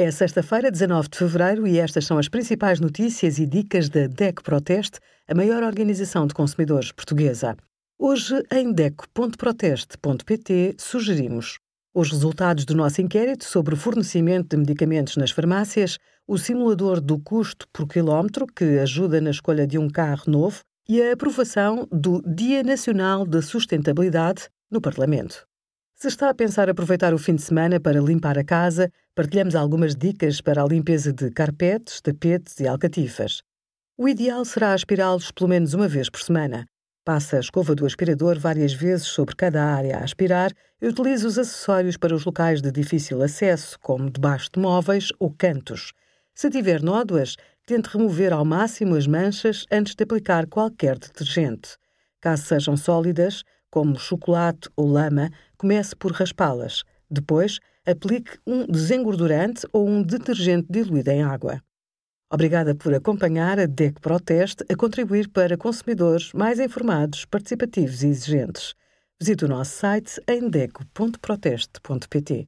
É sexta-feira, 19 de fevereiro, e estas são as principais notícias e dicas da DEC Proteste, a maior organização de consumidores portuguesa. Hoje, em DEC.proteste.pt, sugerimos os resultados do nosso inquérito sobre o fornecimento de medicamentos nas farmácias, o simulador do custo por quilómetro, que ajuda na escolha de um carro novo, e a aprovação do Dia Nacional da Sustentabilidade no Parlamento. Se está a pensar aproveitar o fim de semana para limpar a casa, partilhamos algumas dicas para a limpeza de carpetes, tapetes e alcatifas. O ideal será aspirá-los pelo menos uma vez por semana. Passe a escova do aspirador várias vezes sobre cada área a aspirar e utilize os acessórios para os locais de difícil acesso, como debaixo de móveis ou cantos. Se tiver nódoas, tente remover ao máximo as manchas antes de aplicar qualquer detergente. Caso sejam sólidas, como chocolate ou lama, comece por raspá-las. Depois, aplique um desengordurante ou um detergente diluído em água. Obrigada por acompanhar a DEC Proteste a contribuir para consumidores mais informados, participativos e exigentes. Visite o nosso site em deco.proteste.pt.